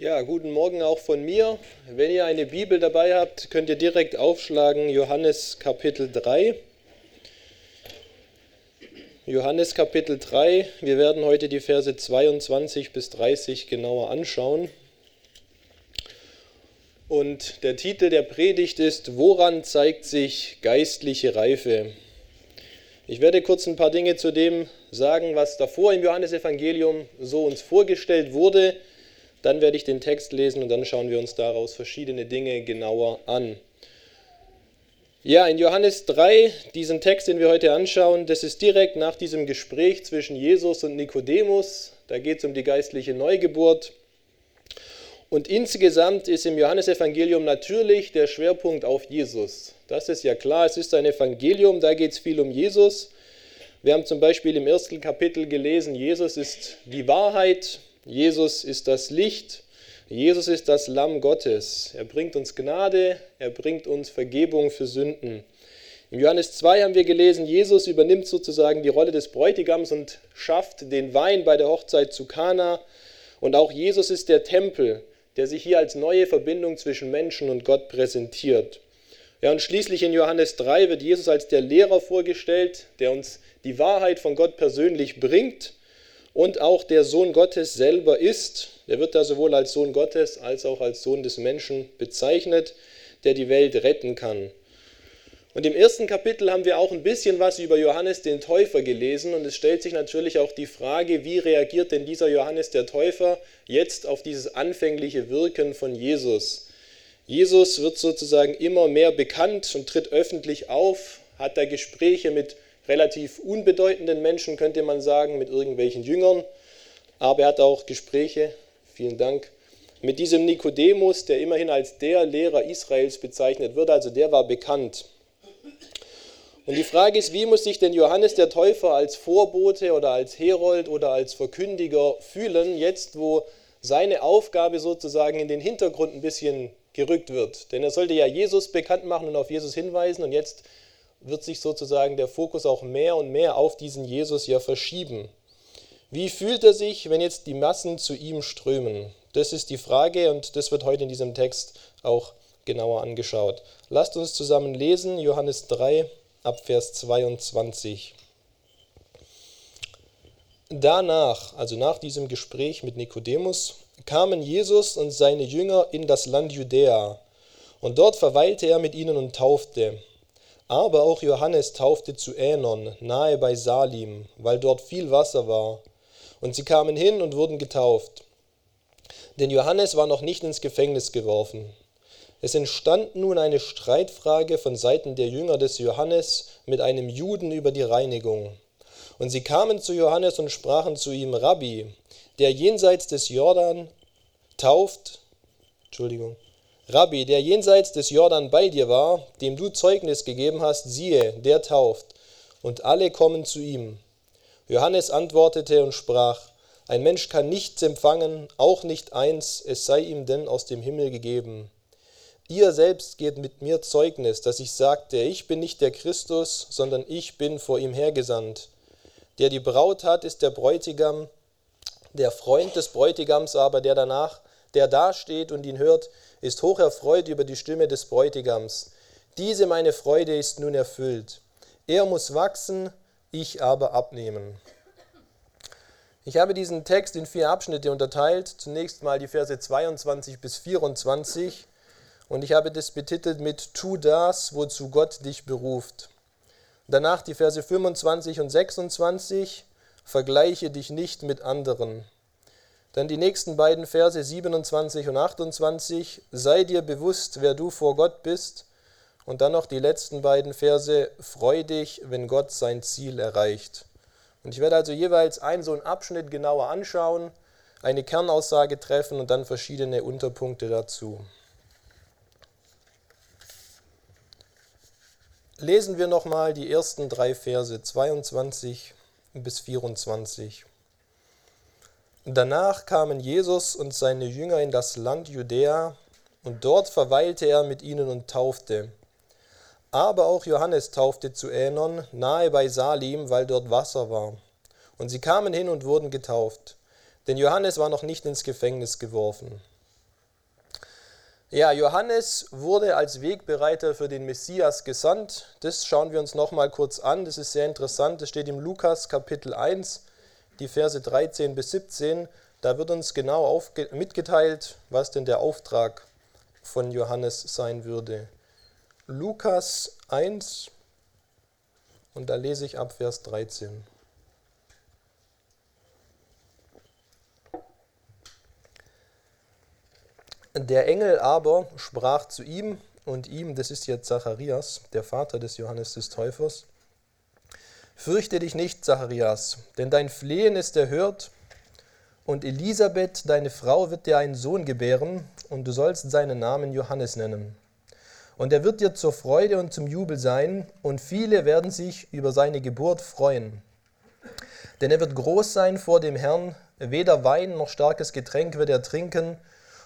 Ja, guten Morgen auch von mir. Wenn ihr eine Bibel dabei habt, könnt ihr direkt aufschlagen Johannes Kapitel 3. Johannes Kapitel 3, wir werden heute die Verse 22 bis 30 genauer anschauen. Und der Titel der Predigt ist, woran zeigt sich geistliche Reife? Ich werde kurz ein paar Dinge zu dem sagen, was davor im Johannesevangelium so uns vorgestellt wurde dann werde ich den Text lesen und dann schauen wir uns daraus verschiedene Dinge genauer an. Ja, in Johannes 3, diesen Text, den wir heute anschauen, das ist direkt nach diesem Gespräch zwischen Jesus und Nikodemus. Da geht es um die geistliche Neugeburt. Und insgesamt ist im Johannesevangelium natürlich der Schwerpunkt auf Jesus. Das ist ja klar, es ist ein Evangelium, da geht es viel um Jesus. Wir haben zum Beispiel im ersten Kapitel gelesen, Jesus ist die Wahrheit, Jesus ist das Licht, Jesus ist das Lamm Gottes. Er bringt uns Gnade, er bringt uns Vergebung für Sünden. Im Johannes 2 haben wir gelesen, Jesus übernimmt sozusagen die Rolle des Bräutigams und schafft den Wein bei der Hochzeit zu Kana. Und auch Jesus ist der Tempel, der sich hier als neue Verbindung zwischen Menschen und Gott präsentiert. Ja, und schließlich in Johannes 3 wird Jesus als der Lehrer vorgestellt, der uns die Wahrheit von Gott persönlich bringt und auch der Sohn Gottes selber ist. Der wird da sowohl als Sohn Gottes als auch als Sohn des Menschen bezeichnet, der die Welt retten kann. Und im ersten Kapitel haben wir auch ein bisschen was über Johannes den Täufer gelesen und es stellt sich natürlich auch die Frage, wie reagiert denn dieser Johannes der Täufer jetzt auf dieses anfängliche Wirken von Jesus? Jesus wird sozusagen immer mehr bekannt und tritt öffentlich auf, hat da Gespräche mit relativ unbedeutenden Menschen, könnte man sagen, mit irgendwelchen Jüngern. Aber er hat auch Gespräche, vielen Dank, mit diesem Nikodemus, der immerhin als der Lehrer Israels bezeichnet wird, also der war bekannt. Und die Frage ist, wie muss sich denn Johannes der Täufer als Vorbote oder als Herold oder als Verkündiger fühlen, jetzt wo seine Aufgabe sozusagen in den Hintergrund ein bisschen gerückt wird. Denn er sollte ja Jesus bekannt machen und auf Jesus hinweisen und jetzt wird sich sozusagen der Fokus auch mehr und mehr auf diesen Jesus ja verschieben. Wie fühlt er sich, wenn jetzt die Massen zu ihm strömen? Das ist die Frage und das wird heute in diesem Text auch genauer angeschaut. Lasst uns zusammen lesen, Johannes 3 ab Vers 22. Danach, also nach diesem Gespräch mit Nikodemus, kamen Jesus und seine Jünger in das Land Judäa, und dort verweilte er mit ihnen und taufte. Aber auch Johannes taufte zu Änon, nahe bei Salim, weil dort viel Wasser war. Und sie kamen hin und wurden getauft. Denn Johannes war noch nicht ins Gefängnis geworfen. Es entstand nun eine Streitfrage von Seiten der Jünger des Johannes mit einem Juden über die Reinigung. Und sie kamen zu Johannes und sprachen zu ihm, Rabbi, der jenseits des Jordan tauft, Entschuldigung, Rabbi, der jenseits des Jordan bei dir war, dem du Zeugnis gegeben hast, siehe, der tauft, und alle kommen zu ihm. Johannes antwortete und sprach, ein Mensch kann nichts empfangen, auch nicht eins, es sei ihm denn aus dem Himmel gegeben. Ihr selbst gebt mit mir Zeugnis, dass ich sagte, ich bin nicht der Christus, sondern ich bin vor ihm hergesandt. Der die Braut hat, ist der Bräutigam, der Freund des Bräutigams aber, der danach, der dasteht und ihn hört, ist hoch erfreut über die Stimme des Bräutigams. Diese meine Freude ist nun erfüllt. Er muss wachsen, ich aber abnehmen. Ich habe diesen Text in vier Abschnitte unterteilt. Zunächst mal die Verse 22 bis 24 und ich habe das betitelt mit Tu das, wozu Gott dich beruft. Danach die Verse 25 und 26 Vergleiche dich nicht mit anderen. Dann die nächsten beiden Verse 27 und 28. Sei dir bewusst, wer du vor Gott bist. Und dann noch die letzten beiden Verse. Freu dich, wenn Gott sein Ziel erreicht. Und ich werde also jeweils einen so einen Abschnitt genauer anschauen, eine Kernaussage treffen und dann verschiedene Unterpunkte dazu. Lesen wir nochmal die ersten drei Verse 22 bis 24. Danach kamen Jesus und seine Jünger in das Land Judäa, und dort verweilte er mit ihnen und taufte. Aber auch Johannes taufte zu Änon, nahe bei Salim, weil dort Wasser war. Und sie kamen hin und wurden getauft, denn Johannes war noch nicht ins Gefängnis geworfen. Ja, Johannes wurde als Wegbereiter für den Messias gesandt. Das schauen wir uns noch mal kurz an. Das ist sehr interessant. Das steht im Lukas Kapitel 1, die Verse 13 bis 17. Da wird uns genau mitgeteilt, was denn der Auftrag von Johannes sein würde. Lukas 1 und da lese ich ab Vers 13. Der Engel aber sprach zu ihm und ihm, das ist jetzt Zacharias, der Vater des Johannes des Täufers, Fürchte dich nicht, Zacharias, denn dein Flehen ist erhört, und Elisabeth, deine Frau, wird dir einen Sohn gebären, und du sollst seinen Namen Johannes nennen. Und er wird dir zur Freude und zum Jubel sein, und viele werden sich über seine Geburt freuen. Denn er wird groß sein vor dem Herrn, weder Wein noch starkes Getränk wird er trinken,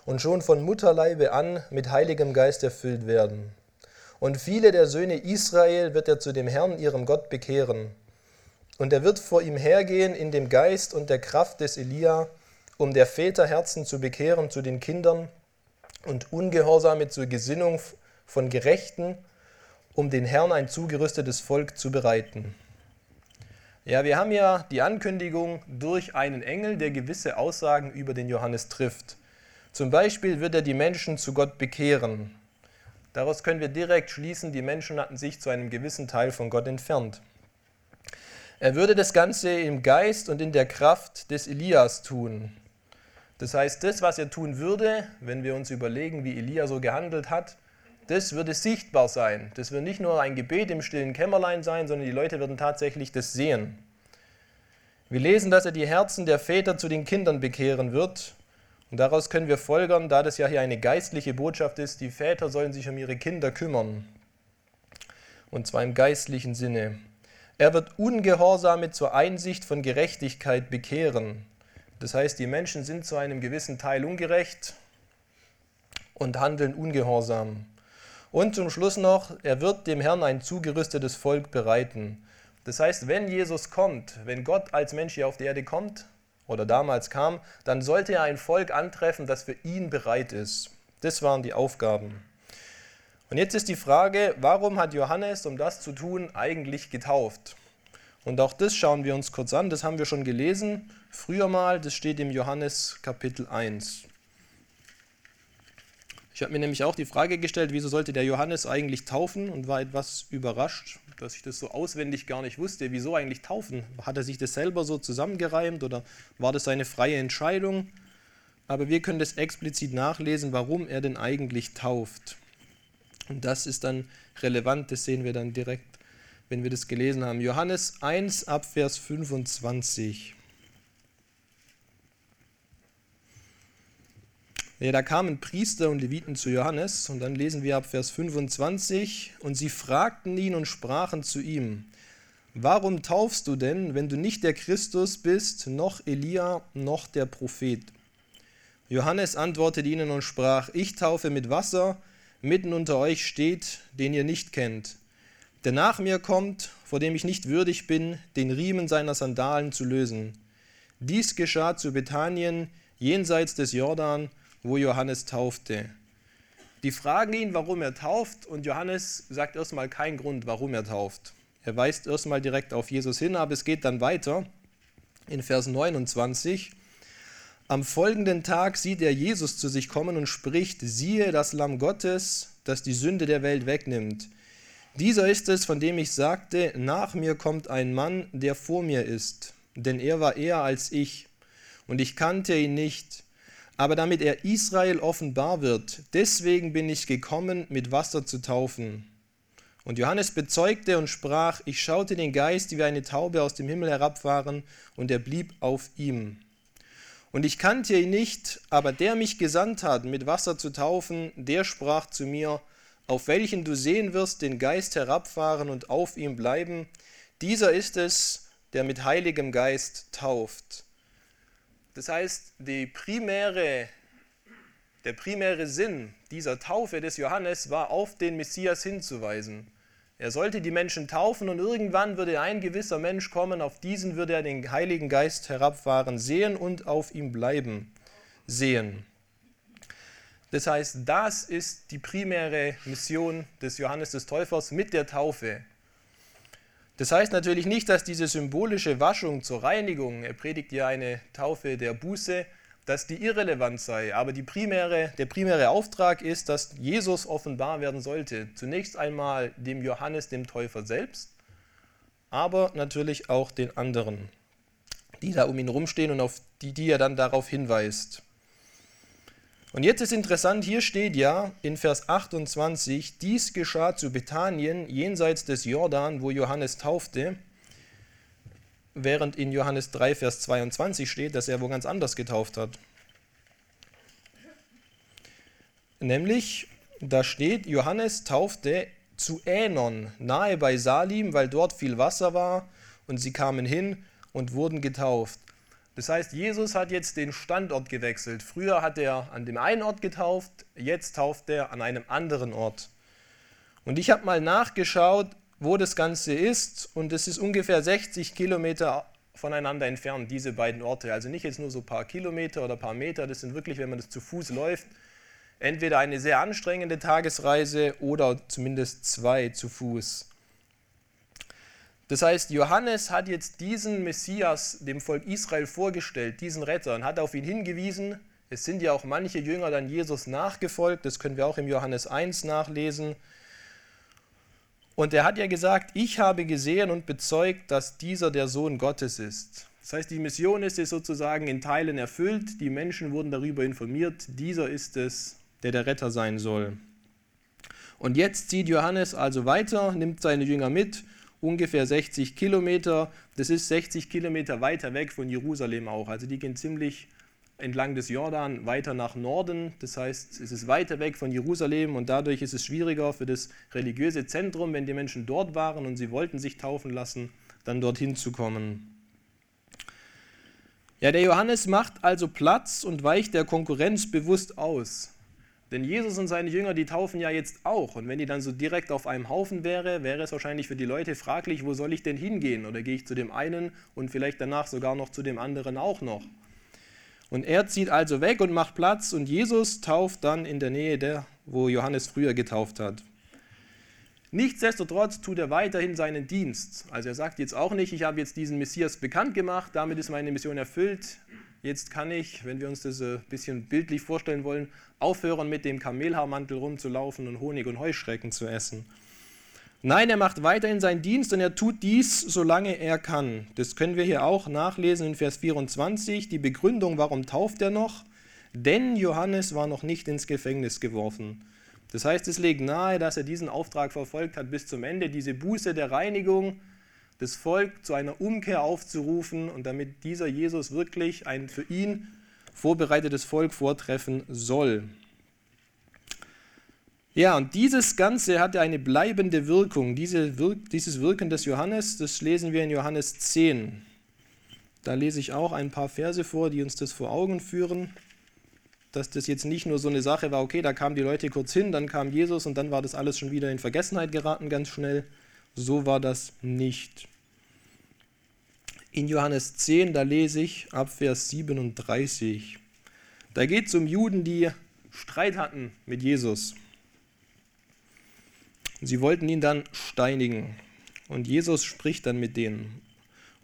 und schon von Mutterleibe an mit Heiligem Geist erfüllt werden. Und viele der Söhne Israel wird er zu dem Herrn, ihrem Gott, bekehren. Und er wird vor ihm hergehen in dem Geist und der Kraft des Elia, um der Väter Herzen zu bekehren zu den Kindern und Ungehorsame zur Gesinnung von Gerechten, um den Herrn ein zugerüstetes Volk zu bereiten. Ja, wir haben ja die Ankündigung durch einen Engel, der gewisse Aussagen über den Johannes trifft. Zum Beispiel wird er die Menschen zu Gott bekehren. Daraus können wir direkt schließen, die Menschen hatten sich zu einem gewissen Teil von Gott entfernt. Er würde das Ganze im Geist und in der Kraft des Elias tun. Das heißt, das, was er tun würde, wenn wir uns überlegen, wie Elia so gehandelt hat, das würde sichtbar sein. Das würde nicht nur ein Gebet im stillen Kämmerlein sein, sondern die Leute würden tatsächlich das sehen. Wir lesen, dass er die Herzen der Väter zu den Kindern bekehren wird und daraus können wir folgern, da das ja hier eine geistliche Botschaft ist, die Väter sollen sich um ihre Kinder kümmern. Und zwar im geistlichen Sinne. Er wird Ungehorsame zur Einsicht von Gerechtigkeit bekehren. Das heißt, die Menschen sind zu einem gewissen Teil ungerecht und handeln ungehorsam. Und zum Schluss noch, er wird dem Herrn ein zugerüstetes Volk bereiten. Das heißt, wenn Jesus kommt, wenn Gott als Mensch hier auf die Erde kommt, oder damals kam, dann sollte er ein Volk antreffen, das für ihn bereit ist. Das waren die Aufgaben. Und jetzt ist die Frage, warum hat Johannes, um das zu tun, eigentlich getauft? Und auch das schauen wir uns kurz an, das haben wir schon gelesen, früher mal, das steht im Johannes Kapitel 1. Ich habe mir nämlich auch die Frage gestellt, wieso sollte der Johannes eigentlich taufen und war etwas überrascht, dass ich das so auswendig gar nicht wusste. Wieso eigentlich taufen? Hat er sich das selber so zusammengereimt oder war das seine freie Entscheidung? Aber wir können das explizit nachlesen, warum er denn eigentlich tauft. Und das ist dann relevant, das sehen wir dann direkt, wenn wir das gelesen haben. Johannes 1 ab Vers 25. Ja, da kamen Priester und Leviten zu Johannes und dann lesen wir ab Vers 25 und sie fragten ihn und sprachen zu ihm, warum taufst du denn, wenn du nicht der Christus bist, noch Elia, noch der Prophet? Johannes antwortete ihnen und sprach, ich taufe mit Wasser, mitten unter euch steht, den ihr nicht kennt, der nach mir kommt, vor dem ich nicht würdig bin, den Riemen seiner Sandalen zu lösen. Dies geschah zu Bethanien, jenseits des Jordan, wo Johannes taufte. Die fragen ihn, warum er tauft, und Johannes sagt erstmal keinen Grund, warum er tauft. Er weist erstmal direkt auf Jesus hin, aber es geht dann weiter in Vers 29. Am folgenden Tag sieht er Jesus zu sich kommen und spricht, siehe das Lamm Gottes, das die Sünde der Welt wegnimmt. Dieser ist es, von dem ich sagte, nach mir kommt ein Mann, der vor mir ist, denn er war eher als ich, und ich kannte ihn nicht, aber damit er Israel offenbar wird. Deswegen bin ich gekommen, mit Wasser zu taufen. Und Johannes bezeugte und sprach, ich schaute den Geist wie eine Taube aus dem Himmel herabfahren, und er blieb auf ihm. Und ich kannte ihn nicht, aber der mich gesandt hat, mit Wasser zu taufen, der sprach zu mir, auf welchen du sehen wirst den Geist herabfahren und auf ihm bleiben, dieser ist es, der mit heiligem Geist tauft. Das heißt, primäre, der primäre Sinn dieser Taufe des Johannes war, auf den Messias hinzuweisen. Er sollte die Menschen taufen und irgendwann würde ein gewisser Mensch kommen, auf diesen würde er den Heiligen Geist herabfahren, sehen und auf ihm bleiben, sehen. Das heißt, das ist die primäre Mission des Johannes des Täufers mit der Taufe. Das heißt natürlich nicht, dass diese symbolische Waschung zur Reinigung, er predigt ja eine Taufe der Buße, dass die irrelevant sei. Aber primäre, der primäre Auftrag ist, dass Jesus offenbar werden sollte. Zunächst einmal dem Johannes, dem Täufer selbst, aber natürlich auch den anderen, die da um ihn rumstehen und auf die, die er dann darauf hinweist. Und jetzt ist interessant, hier steht ja in Vers 28, dies geschah zu Bethanien jenseits des Jordan, wo Johannes taufte, während in Johannes 3, Vers 22 steht, dass er wo ganz anders getauft hat. Nämlich, da steht, Johannes taufte zu Änon, nahe bei Salim, weil dort viel Wasser war, und sie kamen hin und wurden getauft. Das heißt, Jesus hat jetzt den Standort gewechselt. Früher hat er an dem einen Ort getauft, jetzt tauft er an einem anderen Ort. Und ich habe mal nachgeschaut, wo das Ganze ist, und es ist ungefähr 60 Kilometer voneinander entfernt, diese beiden Orte. Also nicht jetzt nur so ein paar Kilometer oder ein paar Meter, das sind wirklich, wenn man das zu Fuß läuft, entweder eine sehr anstrengende Tagesreise oder zumindest zwei zu Fuß. Das heißt, Johannes hat jetzt diesen Messias dem Volk Israel vorgestellt, diesen Retter, und hat auf ihn hingewiesen. Es sind ja auch manche Jünger dann Jesus nachgefolgt, das können wir auch im Johannes 1 nachlesen. Und er hat ja gesagt, ich habe gesehen und bezeugt, dass dieser der Sohn Gottes ist. Das heißt, die Mission ist es sozusagen in Teilen erfüllt, die Menschen wurden darüber informiert, dieser ist es, der der Retter sein soll. Und jetzt zieht Johannes also weiter, nimmt seine Jünger mit ungefähr 60 Kilometer. Das ist 60 Kilometer weiter weg von Jerusalem auch. Also die gehen ziemlich entlang des Jordan weiter nach Norden. Das heißt, es ist weiter weg von Jerusalem und dadurch ist es schwieriger für das religiöse Zentrum, wenn die Menschen dort waren und sie wollten sich taufen lassen, dann dorthin zu kommen. Ja, der Johannes macht also Platz und weicht der Konkurrenz bewusst aus. Denn Jesus und seine Jünger, die taufen ja jetzt auch. Und wenn die dann so direkt auf einem Haufen wäre, wäre es wahrscheinlich für die Leute fraglich, wo soll ich denn hingehen? Oder gehe ich zu dem einen und vielleicht danach sogar noch zu dem anderen auch noch? Und er zieht also weg und macht Platz und Jesus tauft dann in der Nähe der, wo Johannes früher getauft hat. Nichtsdestotrotz tut er weiterhin seinen Dienst. Also er sagt jetzt auch nicht, ich habe jetzt diesen Messias bekannt gemacht, damit ist meine Mission erfüllt. Jetzt kann ich, wenn wir uns das ein bisschen bildlich vorstellen wollen, aufhören, mit dem Kamelhaarmantel rumzulaufen und Honig und Heuschrecken zu essen. Nein, er macht weiterhin seinen Dienst und er tut dies, solange er kann. Das können wir hier auch nachlesen in Vers 24. Die Begründung, warum tauft er noch? Denn Johannes war noch nicht ins Gefängnis geworfen. Das heißt, es legt nahe, dass er diesen Auftrag verfolgt hat bis zum Ende, diese Buße der Reinigung, das Volk zu einer Umkehr aufzurufen und damit dieser Jesus wirklich ein für ihn vorbereitetes Volk vortreffen soll. Ja, und dieses Ganze hatte eine bleibende Wirkung. Diese Wir dieses Wirken des Johannes, das lesen wir in Johannes 10. Da lese ich auch ein paar Verse vor, die uns das vor Augen führen, dass das jetzt nicht nur so eine Sache war, okay, da kamen die Leute kurz hin, dann kam Jesus und dann war das alles schon wieder in Vergessenheit geraten ganz schnell. So war das nicht in Johannes 10, da lese ich ab Vers 37. Da geht es um Juden, die Streit hatten mit Jesus. Sie wollten ihn dann steinigen. Und Jesus spricht dann mit denen.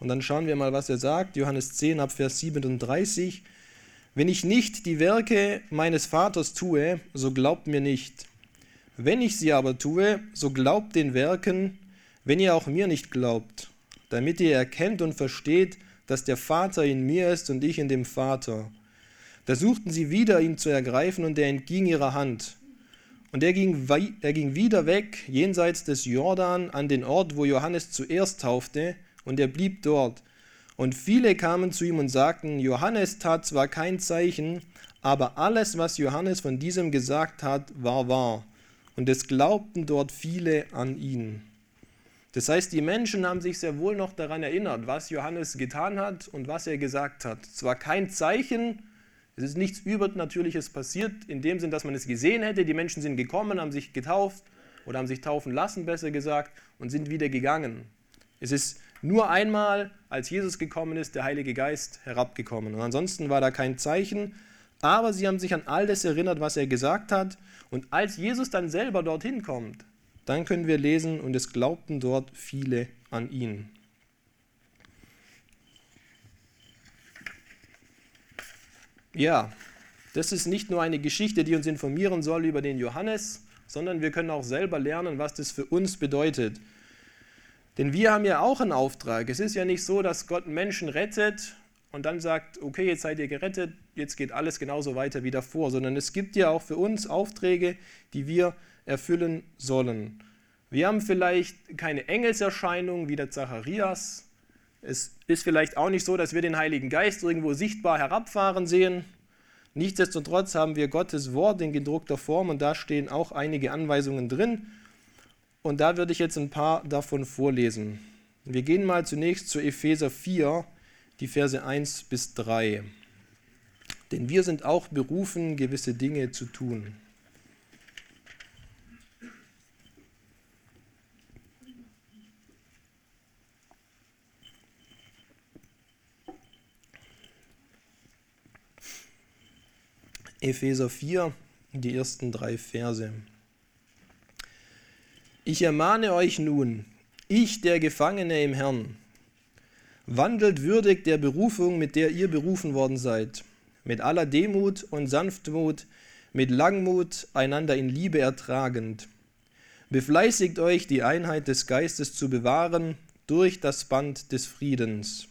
Und dann schauen wir mal, was er sagt. Johannes 10 ab Vers 37. Wenn ich nicht die Werke meines Vaters tue, so glaubt mir nicht. Wenn ich sie aber tue, so glaubt den Werken, wenn ihr auch mir nicht glaubt damit ihr erkennt und versteht, dass der Vater in mir ist und ich in dem Vater. Da suchten sie wieder, ihn zu ergreifen, und er entging ihrer Hand. Und er ging, er ging wieder weg, jenseits des Jordan, an den Ort, wo Johannes zuerst taufte, und er blieb dort. Und viele kamen zu ihm und sagten, Johannes tat zwar kein Zeichen, aber alles, was Johannes von diesem gesagt hat, war wahr. Und es glaubten dort viele an ihn. Das heißt, die Menschen haben sich sehr wohl noch daran erinnert, was Johannes getan hat und was er gesagt hat. Zwar kein Zeichen, es ist nichts Übernatürliches passiert, in dem Sinn, dass man es gesehen hätte. Die Menschen sind gekommen, haben sich getauft oder haben sich taufen lassen, besser gesagt, und sind wieder gegangen. Es ist nur einmal, als Jesus gekommen ist, der Heilige Geist herabgekommen. Und ansonsten war da kein Zeichen, aber sie haben sich an all das erinnert, was er gesagt hat. Und als Jesus dann selber dorthin kommt, dann können wir lesen, und es glaubten dort viele an ihn. Ja, das ist nicht nur eine Geschichte, die uns informieren soll über den Johannes, sondern wir können auch selber lernen, was das für uns bedeutet. Denn wir haben ja auch einen Auftrag. Es ist ja nicht so, dass Gott Menschen rettet und dann sagt, okay, jetzt seid ihr gerettet, jetzt geht alles genauso weiter wie davor, sondern es gibt ja auch für uns Aufträge, die wir erfüllen sollen. Wir haben vielleicht keine Engelserscheinung wie der Zacharias. Es ist vielleicht auch nicht so, dass wir den Heiligen Geist irgendwo sichtbar herabfahren sehen. Nichtsdestotrotz haben wir Gottes Wort in gedruckter Form und da stehen auch einige Anweisungen drin. Und da würde ich jetzt ein paar davon vorlesen. Wir gehen mal zunächst zu Epheser 4, die Verse 1 bis 3. Denn wir sind auch berufen, gewisse Dinge zu tun. Epheser 4, die ersten drei Verse. Ich ermahne euch nun, ich der Gefangene im Herrn, wandelt würdig der Berufung, mit der ihr berufen worden seid, mit aller Demut und Sanftmut, mit Langmut, einander in Liebe ertragend. Befleißigt euch, die Einheit des Geistes zu bewahren durch das Band des Friedens.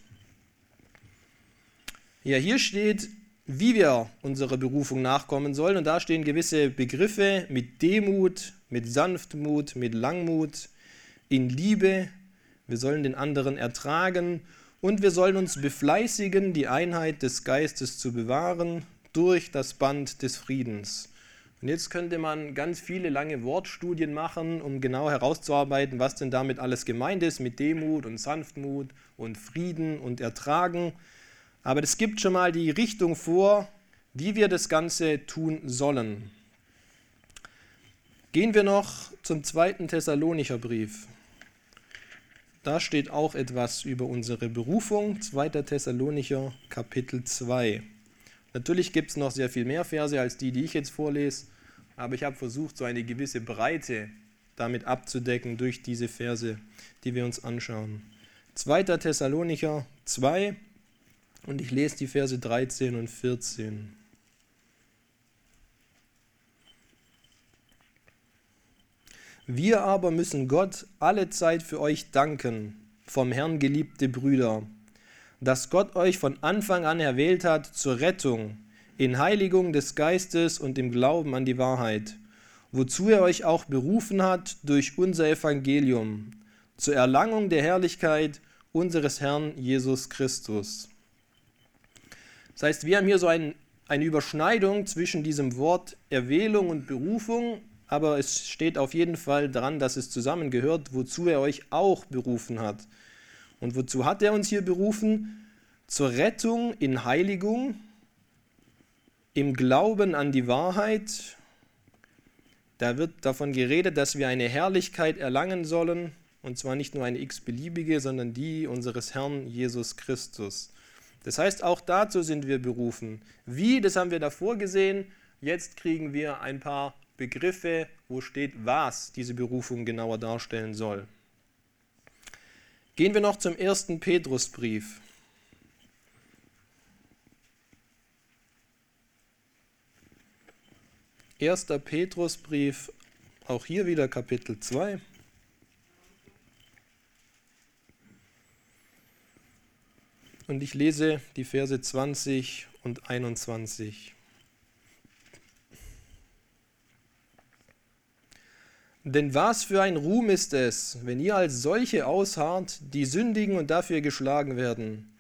Ja, hier steht, wie wir unserer Berufung nachkommen sollen. Und da stehen gewisse Begriffe mit Demut, mit Sanftmut, mit Langmut, in Liebe. Wir sollen den anderen ertragen und wir sollen uns befleißigen, die Einheit des Geistes zu bewahren durch das Band des Friedens. Und jetzt könnte man ganz viele lange Wortstudien machen, um genau herauszuarbeiten, was denn damit alles gemeint ist, mit Demut und Sanftmut und Frieden und Ertragen. Aber es gibt schon mal die Richtung vor, wie wir das Ganze tun sollen. Gehen wir noch zum zweiten Thessalonicher Brief. Da steht auch etwas über unsere Berufung, 2. Thessalonicher Kapitel 2. Natürlich gibt es noch sehr viel mehr Verse als die, die ich jetzt vorlese, aber ich habe versucht, so eine gewisse Breite damit abzudecken durch diese Verse, die wir uns anschauen. 2. Thessalonicher 2, und ich lese die Verse 13 und 14. Wir aber müssen Gott alle Zeit für euch danken, vom Herrn geliebte Brüder, dass Gott euch von Anfang an erwählt hat zur Rettung, in Heiligung des Geistes und im Glauben an die Wahrheit, wozu er euch auch berufen hat durch unser Evangelium, zur Erlangung der Herrlichkeit unseres Herrn Jesus Christus. Das heißt, wir haben hier so ein, eine Überschneidung zwischen diesem Wort Erwählung und Berufung, aber es steht auf jeden Fall dran, dass es zusammengehört, wozu er euch auch berufen hat. Und wozu hat er uns hier berufen? Zur Rettung in Heiligung, im Glauben an die Wahrheit. Da wird davon geredet, dass wir eine Herrlichkeit erlangen sollen, und zwar nicht nur eine x-beliebige, sondern die unseres Herrn Jesus Christus. Das heißt, auch dazu sind wir berufen. Wie, das haben wir davor gesehen. Jetzt kriegen wir ein paar Begriffe, wo steht, was diese Berufung genauer darstellen soll. Gehen wir noch zum ersten Petrusbrief. Erster Petrusbrief, auch hier wieder Kapitel 2. Und ich lese die Verse 20 und 21. Denn was für ein Ruhm ist es, wenn ihr als solche ausharrt, die sündigen und dafür geschlagen werden.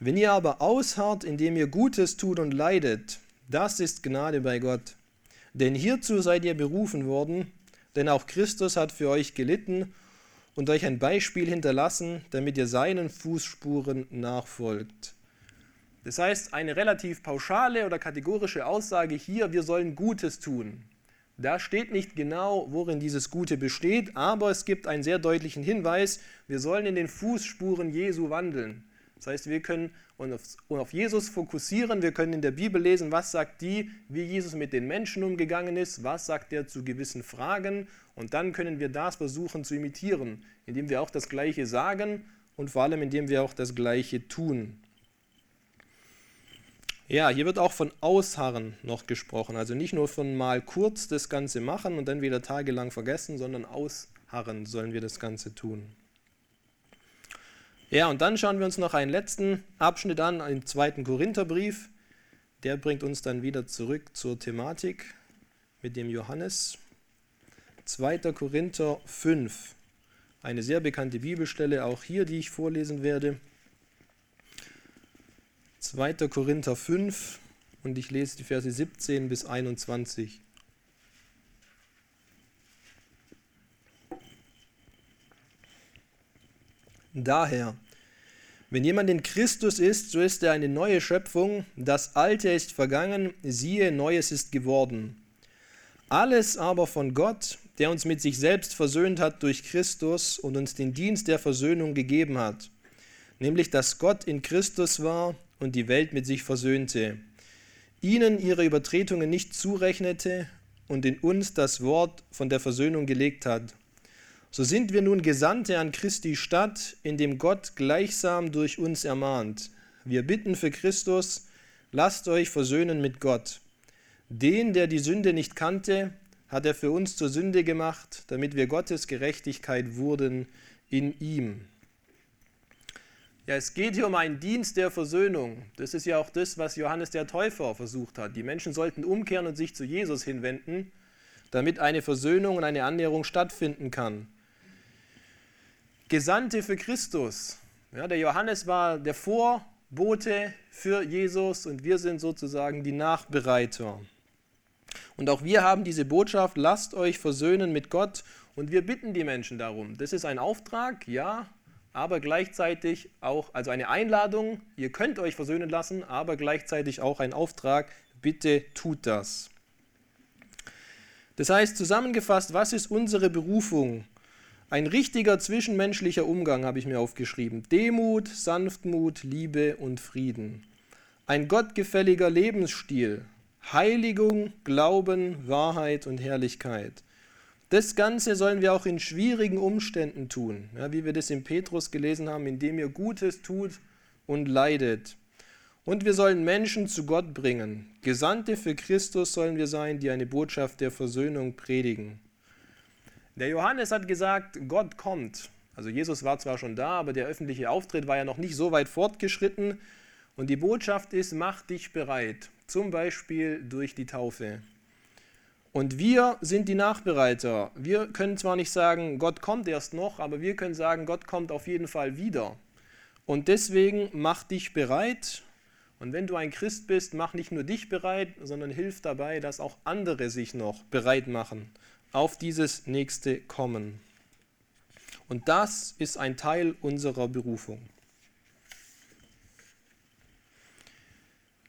Wenn ihr aber ausharrt, indem ihr Gutes tut und leidet, das ist Gnade bei Gott. Denn hierzu seid ihr berufen worden, denn auch Christus hat für euch gelitten und euch ein Beispiel hinterlassen, damit ihr seinen Fußspuren nachfolgt. Das heißt, eine relativ pauschale oder kategorische Aussage hier, wir sollen Gutes tun. Da steht nicht genau, worin dieses Gute besteht, aber es gibt einen sehr deutlichen Hinweis, wir sollen in den Fußspuren Jesu wandeln. Das heißt, wir können uns auf Jesus fokussieren, wir können in der Bibel lesen, was sagt die, wie Jesus mit den Menschen umgegangen ist, was sagt er zu gewissen Fragen und dann können wir das versuchen zu imitieren, indem wir auch das Gleiche sagen und vor allem indem wir auch das Gleiche tun. Ja, hier wird auch von Ausharren noch gesprochen. Also nicht nur von mal kurz das Ganze machen und dann wieder tagelang vergessen, sondern ausharren sollen wir das Ganze tun. Ja, und dann schauen wir uns noch einen letzten Abschnitt an, einen zweiten Korintherbrief. Der bringt uns dann wieder zurück zur Thematik mit dem Johannes. 2. Korinther 5, eine sehr bekannte Bibelstelle, auch hier, die ich vorlesen werde. 2. Korinther 5 und ich lese die Verse 17 bis 21. Daher, wenn jemand in Christus ist, so ist er eine neue Schöpfung, das Alte ist vergangen, siehe, Neues ist geworden. Alles aber von Gott, der uns mit sich selbst versöhnt hat durch Christus und uns den Dienst der Versöhnung gegeben hat, nämlich dass Gott in Christus war und die Welt mit sich versöhnte, ihnen ihre Übertretungen nicht zurechnete und in uns das Wort von der Versöhnung gelegt hat. So sind wir nun Gesandte an Christi Stadt, in dem Gott gleichsam durch uns ermahnt. Wir bitten für Christus, lasst euch versöhnen mit Gott. Den, der die Sünde nicht kannte, hat er für uns zur Sünde gemacht, damit wir Gottes Gerechtigkeit wurden in ihm. Ja, es geht hier um einen Dienst der Versöhnung. Das ist ja auch das, was Johannes der Täufer versucht hat. Die Menschen sollten umkehren und sich zu Jesus hinwenden, damit eine Versöhnung und eine Annäherung stattfinden kann. Gesandte für Christus. Ja, der Johannes war der Vorbote für Jesus und wir sind sozusagen die Nachbereiter. Und auch wir haben diese Botschaft, lasst euch versöhnen mit Gott und wir bitten die Menschen darum. Das ist ein Auftrag, ja, aber gleichzeitig auch, also eine Einladung, ihr könnt euch versöhnen lassen, aber gleichzeitig auch ein Auftrag, bitte tut das. Das heißt, zusammengefasst, was ist unsere Berufung? Ein richtiger zwischenmenschlicher Umgang habe ich mir aufgeschrieben. Demut, Sanftmut, Liebe und Frieden. Ein gottgefälliger Lebensstil. Heiligung, Glauben, Wahrheit und Herrlichkeit. Das Ganze sollen wir auch in schwierigen Umständen tun, ja, wie wir das in Petrus gelesen haben, indem ihr Gutes tut und leidet. Und wir sollen Menschen zu Gott bringen. Gesandte für Christus sollen wir sein, die eine Botschaft der Versöhnung predigen. Der Johannes hat gesagt, Gott kommt. Also Jesus war zwar schon da, aber der öffentliche Auftritt war ja noch nicht so weit fortgeschritten. Und die Botschaft ist, mach dich bereit, zum Beispiel durch die Taufe. Und wir sind die Nachbereiter. Wir können zwar nicht sagen, Gott kommt erst noch, aber wir können sagen, Gott kommt auf jeden Fall wieder. Und deswegen mach dich bereit. Und wenn du ein Christ bist, mach nicht nur dich bereit, sondern hilf dabei, dass auch andere sich noch bereit machen auf dieses nächste Kommen. Und das ist ein Teil unserer Berufung.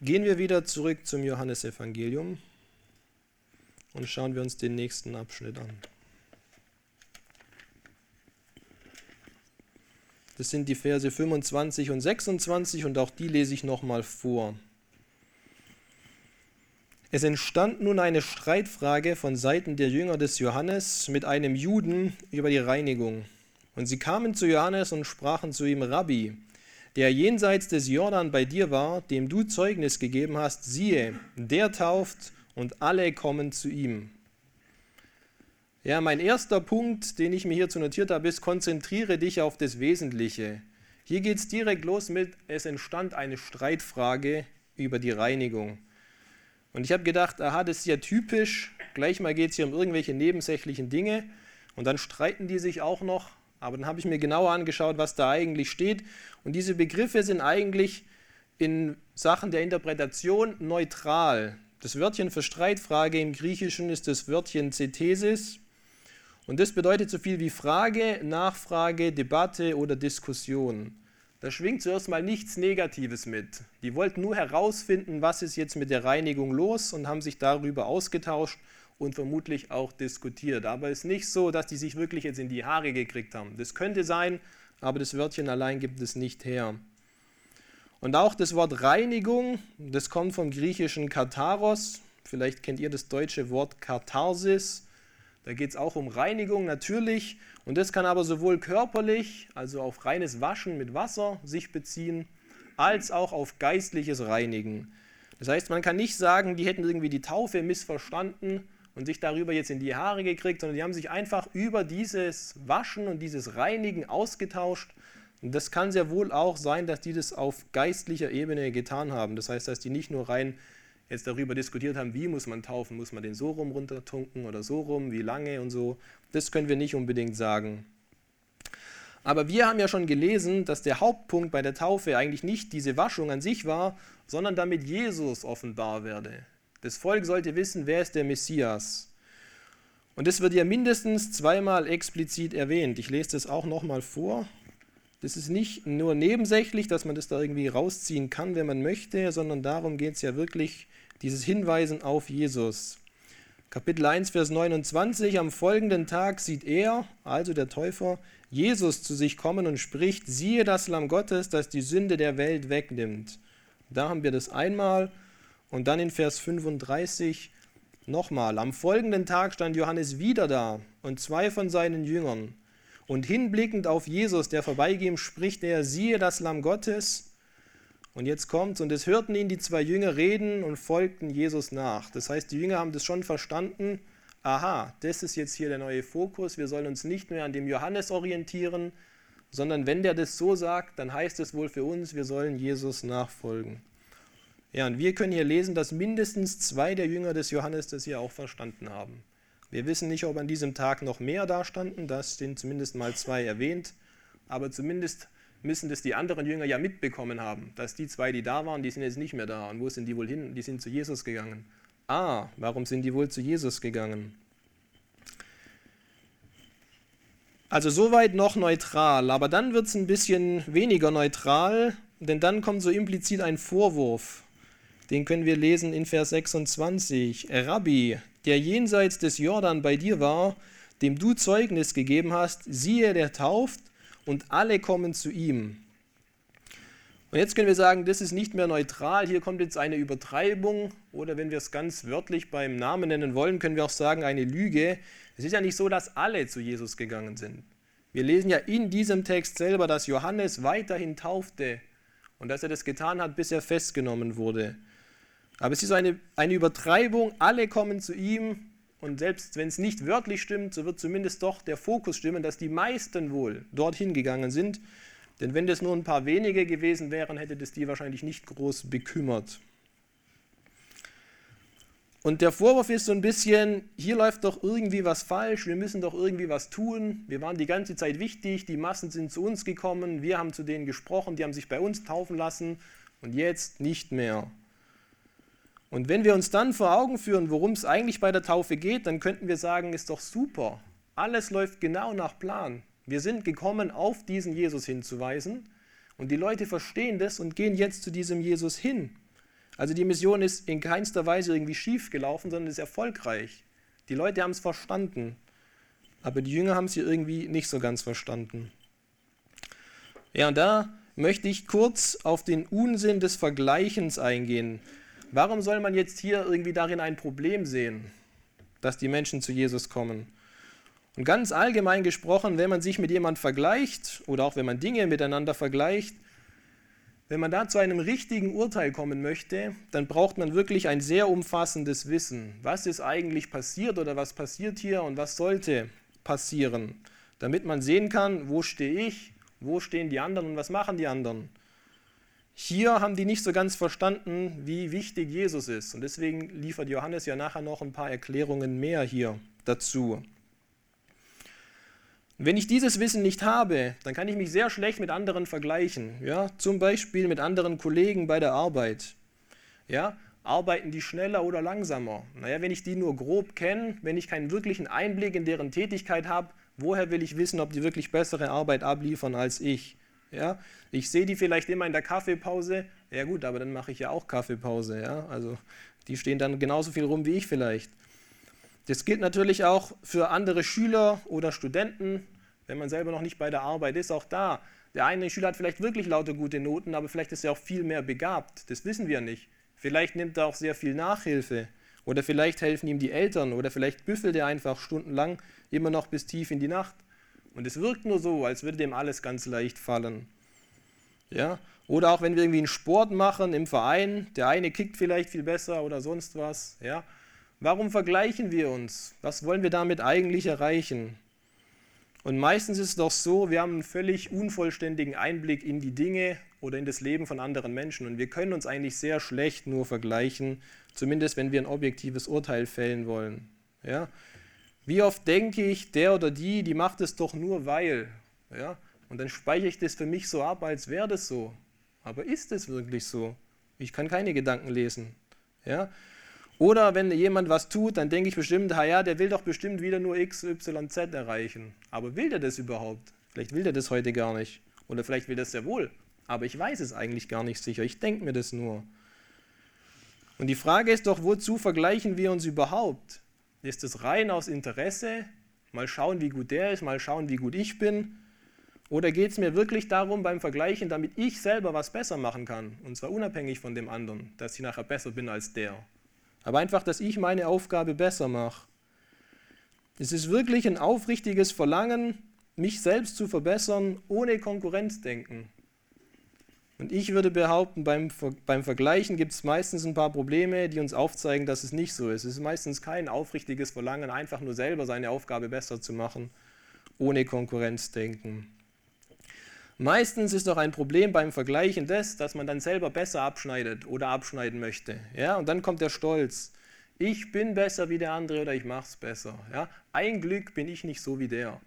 Gehen wir wieder zurück zum Johannesevangelium und schauen wir uns den nächsten Abschnitt an. Das sind die Verse 25 und 26 und auch die lese ich nochmal vor. Es entstand nun eine Streitfrage von Seiten der Jünger des Johannes mit einem Juden über die Reinigung. Und sie kamen zu Johannes und sprachen zu ihm, Rabbi, der jenseits des Jordan bei dir war, dem du Zeugnis gegeben hast, siehe, der tauft und alle kommen zu ihm. Ja, mein erster Punkt, den ich mir hierzu notiert habe, ist, konzentriere dich auf das Wesentliche. Hier geht es direkt los mit, es entstand eine Streitfrage über die Reinigung. Und ich habe gedacht, aha, das ist ja typisch, gleich mal geht es hier um irgendwelche nebensächlichen Dinge und dann streiten die sich auch noch. Aber dann habe ich mir genauer angeschaut, was da eigentlich steht. Und diese Begriffe sind eigentlich in Sachen der Interpretation neutral. Das Wörtchen für Streitfrage im Griechischen ist das Wörtchen Zetesis. Und das bedeutet so viel wie Frage, Nachfrage, Debatte oder Diskussion. Da schwingt zuerst mal nichts Negatives mit. Die wollten nur herausfinden, was ist jetzt mit der Reinigung los und haben sich darüber ausgetauscht und vermutlich auch diskutiert. Aber es ist nicht so, dass die sich wirklich jetzt in die Haare gekriegt haben. Das könnte sein, aber das Wörtchen allein gibt es nicht her. Und auch das Wort Reinigung, das kommt vom griechischen Katharos. Vielleicht kennt ihr das deutsche Wort Katharsis. Da geht es auch um Reinigung natürlich. Und das kann aber sowohl körperlich, also auf reines Waschen mit Wasser sich beziehen, als auch auf geistliches Reinigen. Das heißt, man kann nicht sagen, die hätten irgendwie die Taufe missverstanden und sich darüber jetzt in die Haare gekriegt, sondern die haben sich einfach über dieses Waschen und dieses Reinigen ausgetauscht. Und das kann sehr wohl auch sein, dass die das auf geistlicher Ebene getan haben. Das heißt, dass die nicht nur rein jetzt darüber diskutiert haben, wie muss man taufen, muss man den so rum runtertunken oder so rum, wie lange und so. Das können wir nicht unbedingt sagen. Aber wir haben ja schon gelesen, dass der Hauptpunkt bei der Taufe eigentlich nicht diese Waschung an sich war, sondern damit Jesus offenbar werde. Das Volk sollte wissen, wer ist der Messias. Und das wird ja mindestens zweimal explizit erwähnt. Ich lese das auch nochmal vor. Das ist nicht nur nebensächlich, dass man das da irgendwie rausziehen kann, wenn man möchte, sondern darum geht es ja wirklich, dieses Hinweisen auf Jesus. Kapitel 1, Vers 29, am folgenden Tag sieht er, also der Täufer, Jesus zu sich kommen und spricht, siehe das Lamm Gottes, das die Sünde der Welt wegnimmt. Da haben wir das einmal und dann in Vers 35 nochmal. Am folgenden Tag stand Johannes wieder da und zwei von seinen Jüngern. Und hinblickend auf Jesus, der vorbeiging, spricht er, siehe das Lamm Gottes. Und jetzt kommt's, und es hörten ihn die zwei Jünger reden und folgten Jesus nach. Das heißt, die Jünger haben das schon verstanden, aha, das ist jetzt hier der neue Fokus, wir sollen uns nicht mehr an dem Johannes orientieren, sondern wenn der das so sagt, dann heißt es wohl für uns, wir sollen Jesus nachfolgen. Ja, und wir können hier lesen, dass mindestens zwei der Jünger des Johannes das hier auch verstanden haben. Wir wissen nicht, ob an diesem Tag noch mehr da standen, das sind zumindest mal zwei erwähnt, aber zumindest müssen das die anderen Jünger ja mitbekommen haben, dass die zwei, die da waren, die sind jetzt nicht mehr da. Und wo sind die wohl hin? Die sind zu Jesus gegangen. Ah, warum sind die wohl zu Jesus gegangen? Also soweit noch neutral, aber dann wird es ein bisschen weniger neutral, denn dann kommt so implizit ein Vorwurf. Den können wir lesen in Vers 26. Rabbi, der jenseits des Jordan bei dir war, dem du Zeugnis gegeben hast, siehe, der tauft und alle kommen zu ihm. Und jetzt können wir sagen, das ist nicht mehr neutral, hier kommt jetzt eine Übertreibung oder wenn wir es ganz wörtlich beim Namen nennen wollen, können wir auch sagen eine Lüge. Es ist ja nicht so, dass alle zu Jesus gegangen sind. Wir lesen ja in diesem Text selber, dass Johannes weiterhin taufte und dass er das getan hat, bis er festgenommen wurde. Aber es ist eine, eine Übertreibung, alle kommen zu ihm und selbst wenn es nicht wörtlich stimmt, so wird zumindest doch der Fokus stimmen, dass die meisten wohl dorthin gegangen sind denn wenn das nur ein paar wenige gewesen wären, hätte das die wahrscheinlich nicht groß bekümmert. Und der Vorwurf ist so ein bisschen, hier läuft doch irgendwie was falsch, wir müssen doch irgendwie was tun. Wir waren die ganze Zeit wichtig, die Massen sind zu uns gekommen, wir haben zu denen gesprochen, die haben sich bei uns taufen lassen und jetzt nicht mehr. Und wenn wir uns dann vor Augen führen, worum es eigentlich bei der Taufe geht, dann könnten wir sagen, ist doch super. Alles läuft genau nach Plan. Wir sind gekommen, auf diesen Jesus hinzuweisen und die Leute verstehen das und gehen jetzt zu diesem Jesus hin. Also die Mission ist in keinster Weise irgendwie schief gelaufen, sondern ist erfolgreich. Die Leute haben es verstanden, aber die Jünger haben es hier irgendwie nicht so ganz verstanden. Ja, und da möchte ich kurz auf den Unsinn des Vergleichens eingehen. Warum soll man jetzt hier irgendwie darin ein Problem sehen, dass die Menschen zu Jesus kommen? Und ganz allgemein gesprochen, wenn man sich mit jemandem vergleicht oder auch wenn man Dinge miteinander vergleicht, wenn man da zu einem richtigen Urteil kommen möchte, dann braucht man wirklich ein sehr umfassendes Wissen. Was ist eigentlich passiert oder was passiert hier und was sollte passieren, damit man sehen kann, wo stehe ich, wo stehen die anderen und was machen die anderen. Hier haben die nicht so ganz verstanden, wie wichtig Jesus ist. Und deswegen liefert Johannes ja nachher noch ein paar Erklärungen mehr hier dazu. Wenn ich dieses Wissen nicht habe, dann kann ich mich sehr schlecht mit anderen vergleichen. Ja? Zum Beispiel mit anderen Kollegen bei der Arbeit. Ja? Arbeiten die schneller oder langsamer? Naja, wenn ich die nur grob kenne, wenn ich keinen wirklichen Einblick in deren Tätigkeit habe, woher will ich wissen, ob die wirklich bessere Arbeit abliefern als ich? Ja? Ich sehe die vielleicht immer in der Kaffeepause. Ja gut, aber dann mache ich ja auch Kaffeepause. Ja? Also die stehen dann genauso viel rum wie ich vielleicht. Das gilt natürlich auch für andere Schüler oder Studenten, wenn man selber noch nicht bei der Arbeit ist. Auch da Der eine Schüler hat vielleicht wirklich lauter gute Noten, aber vielleicht ist er auch viel mehr begabt. Das wissen wir nicht. Vielleicht nimmt er auch sehr viel Nachhilfe. Oder vielleicht helfen ihm die Eltern. Oder vielleicht büffelt er einfach stundenlang immer noch bis tief in die Nacht. Und es wirkt nur so, als würde dem alles ganz leicht fallen. Ja? Oder auch wenn wir irgendwie einen Sport machen im Verein, der eine kickt vielleicht viel besser oder sonst was. Ja? Warum vergleichen wir uns? Was wollen wir damit eigentlich erreichen? Und meistens ist es doch so, wir haben einen völlig unvollständigen Einblick in die Dinge oder in das Leben von anderen Menschen. Und wir können uns eigentlich sehr schlecht nur vergleichen, zumindest wenn wir ein objektives Urteil fällen wollen. Ja? Wie oft denke ich, der oder die, die macht es doch nur weil. Ja? Und dann speichere ich das für mich so ab, als wäre das so. Aber ist es wirklich so? Ich kann keine Gedanken lesen. Ja? Oder wenn jemand was tut, dann denke ich bestimmt, ja, der will doch bestimmt wieder nur X, Y, Z erreichen. Aber will der das überhaupt? Vielleicht will der das heute gar nicht. Oder vielleicht will das sehr wohl. Aber ich weiß es eigentlich gar nicht sicher. Ich denke mir das nur. Und die Frage ist doch, wozu vergleichen wir uns überhaupt? Ist es rein aus Interesse? Mal schauen, wie gut der ist, mal schauen, wie gut ich bin? Oder geht es mir wirklich darum beim Vergleichen, damit ich selber was besser machen kann? Und zwar unabhängig von dem anderen, dass ich nachher besser bin als der aber einfach, dass ich meine Aufgabe besser mache. Es ist wirklich ein aufrichtiges Verlangen, mich selbst zu verbessern, ohne Konkurrenzdenken. Und ich würde behaupten, beim, beim Vergleichen gibt es meistens ein paar Probleme, die uns aufzeigen, dass es nicht so ist. Es ist meistens kein aufrichtiges Verlangen, einfach nur selber seine Aufgabe besser zu machen, ohne Konkurrenzdenken. Meistens ist doch ein Problem beim Vergleichen das, dass man dann selber besser abschneidet oder abschneiden möchte. Ja? Und dann kommt der Stolz. Ich bin besser wie der andere oder ich mache es besser. Ja? Ein Glück bin ich nicht so wie der.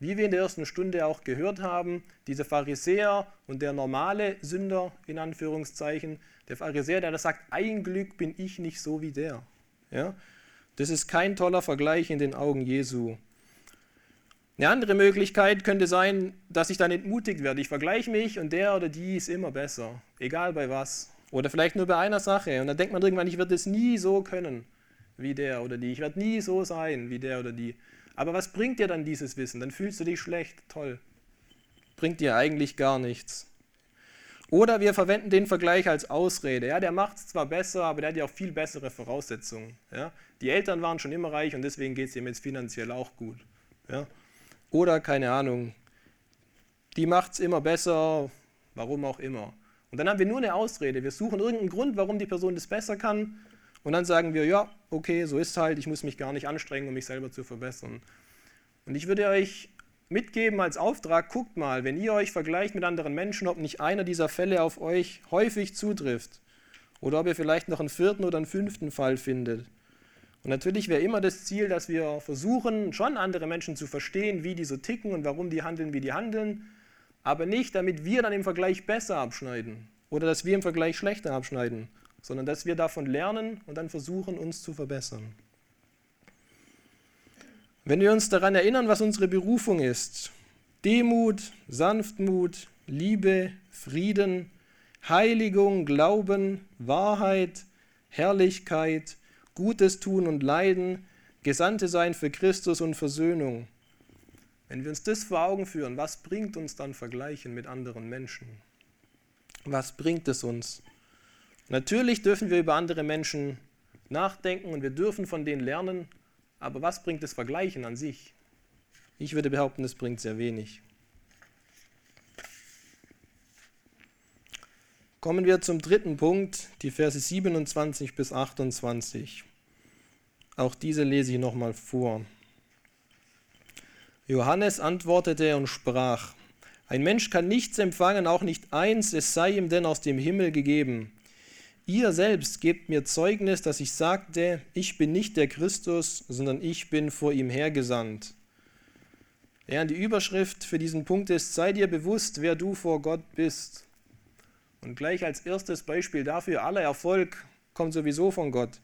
Wie wir in der ersten Stunde auch gehört haben, dieser Pharisäer und der normale Sünder, in Anführungszeichen, der Pharisäer, der das sagt, ein Glück bin ich nicht so wie der. Ja? Das ist kein toller Vergleich in den Augen Jesu. Eine andere Möglichkeit könnte sein, dass ich dann entmutigt werde. Ich vergleiche mich und der oder die ist immer besser, egal bei was. Oder vielleicht nur bei einer Sache. Und dann denkt man irgendwann, ich werde es nie so können wie der oder die. Ich werde nie so sein wie der oder die. Aber was bringt dir dann dieses Wissen? Dann fühlst du dich schlecht. Toll. Bringt dir eigentlich gar nichts. Oder wir verwenden den Vergleich als Ausrede. Ja, der macht es zwar besser, aber der hat ja auch viel bessere Voraussetzungen. Ja? Die Eltern waren schon immer reich und deswegen geht es ihm jetzt finanziell auch gut. Ja? Oder keine Ahnung, die macht es immer besser, warum auch immer. Und dann haben wir nur eine Ausrede. Wir suchen irgendeinen Grund, warum die Person das besser kann. Und dann sagen wir, ja, okay, so ist halt, ich muss mich gar nicht anstrengen, um mich selber zu verbessern. Und ich würde euch mitgeben als Auftrag, guckt mal, wenn ihr euch vergleicht mit anderen Menschen, ob nicht einer dieser Fälle auf euch häufig zutrifft. Oder ob ihr vielleicht noch einen vierten oder einen fünften Fall findet. Und natürlich wäre immer das Ziel, dass wir versuchen, schon andere Menschen zu verstehen, wie die so ticken und warum die handeln, wie die handeln, aber nicht, damit wir dann im Vergleich besser abschneiden oder dass wir im Vergleich schlechter abschneiden, sondern dass wir davon lernen und dann versuchen, uns zu verbessern. Wenn wir uns daran erinnern, was unsere Berufung ist, Demut, Sanftmut, Liebe, Frieden, Heiligung, Glauben, Wahrheit, Herrlichkeit, Gutes tun und leiden, Gesandte sein für Christus und Versöhnung. Wenn wir uns das vor Augen führen, was bringt uns dann Vergleichen mit anderen Menschen? Was bringt es uns? Natürlich dürfen wir über andere Menschen nachdenken und wir dürfen von denen lernen, aber was bringt das Vergleichen an sich? Ich würde behaupten, es bringt sehr wenig. Kommen wir zum dritten Punkt, die Verse 27 bis 28. Auch diese lese ich nochmal vor. Johannes antwortete und sprach, ein Mensch kann nichts empfangen, auch nicht eins, es sei ihm denn aus dem Himmel gegeben. Ihr selbst gebt mir Zeugnis, dass ich sagte, ich bin nicht der Christus, sondern ich bin vor ihm hergesandt. Ja, die Überschrift für diesen Punkt ist, sei dir bewusst, wer du vor Gott bist. Und gleich als erstes Beispiel dafür, aller Erfolg kommt sowieso von Gott.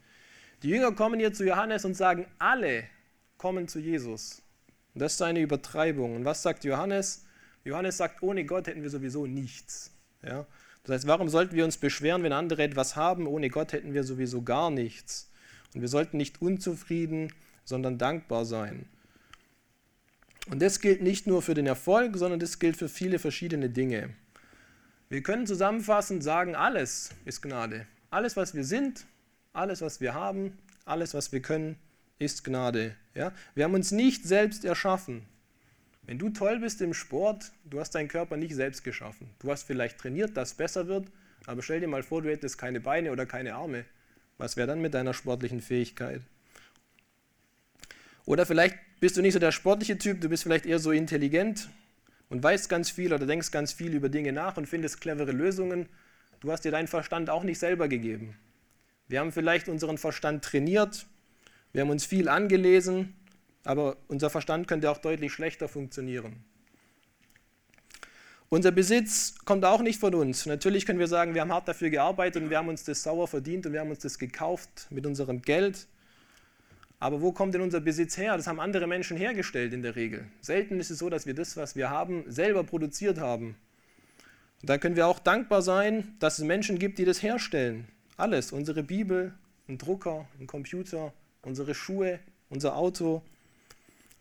Die Jünger kommen hier zu Johannes und sagen, alle kommen zu Jesus. Und das ist eine Übertreibung. Und was sagt Johannes? Johannes sagt, ohne Gott hätten wir sowieso nichts. Ja? Das heißt, warum sollten wir uns beschweren, wenn andere etwas haben? Ohne Gott hätten wir sowieso gar nichts. Und wir sollten nicht unzufrieden, sondern dankbar sein. Und das gilt nicht nur für den Erfolg, sondern das gilt für viele verschiedene Dinge. Wir können zusammenfassend sagen, alles ist Gnade. Alles, was wir sind, alles, was wir haben, alles, was wir können, ist Gnade. Ja? Wir haben uns nicht selbst erschaffen. Wenn du toll bist im Sport, du hast deinen Körper nicht selbst geschaffen. Du hast vielleicht trainiert, dass es besser wird, aber stell dir mal vor, du hättest keine Beine oder keine Arme. Was wäre dann mit deiner sportlichen Fähigkeit? Oder vielleicht bist du nicht so der sportliche Typ, du bist vielleicht eher so intelligent und weißt ganz viel oder denkst ganz viel über Dinge nach und findest clevere Lösungen. Du hast dir deinen Verstand auch nicht selber gegeben. Wir haben vielleicht unseren Verstand trainiert, wir haben uns viel angelesen, aber unser Verstand könnte auch deutlich schlechter funktionieren. Unser Besitz kommt auch nicht von uns. Natürlich können wir sagen, wir haben hart dafür gearbeitet und wir haben uns das sauer verdient und wir haben uns das gekauft mit unserem Geld. Aber wo kommt denn unser Besitz her? Das haben andere Menschen hergestellt in der Regel. Selten ist es so, dass wir das, was wir haben, selber produziert haben. Und da können wir auch dankbar sein, dass es Menschen gibt, die das herstellen. Alles, unsere Bibel, ein Drucker, ein Computer, unsere Schuhe, unser Auto.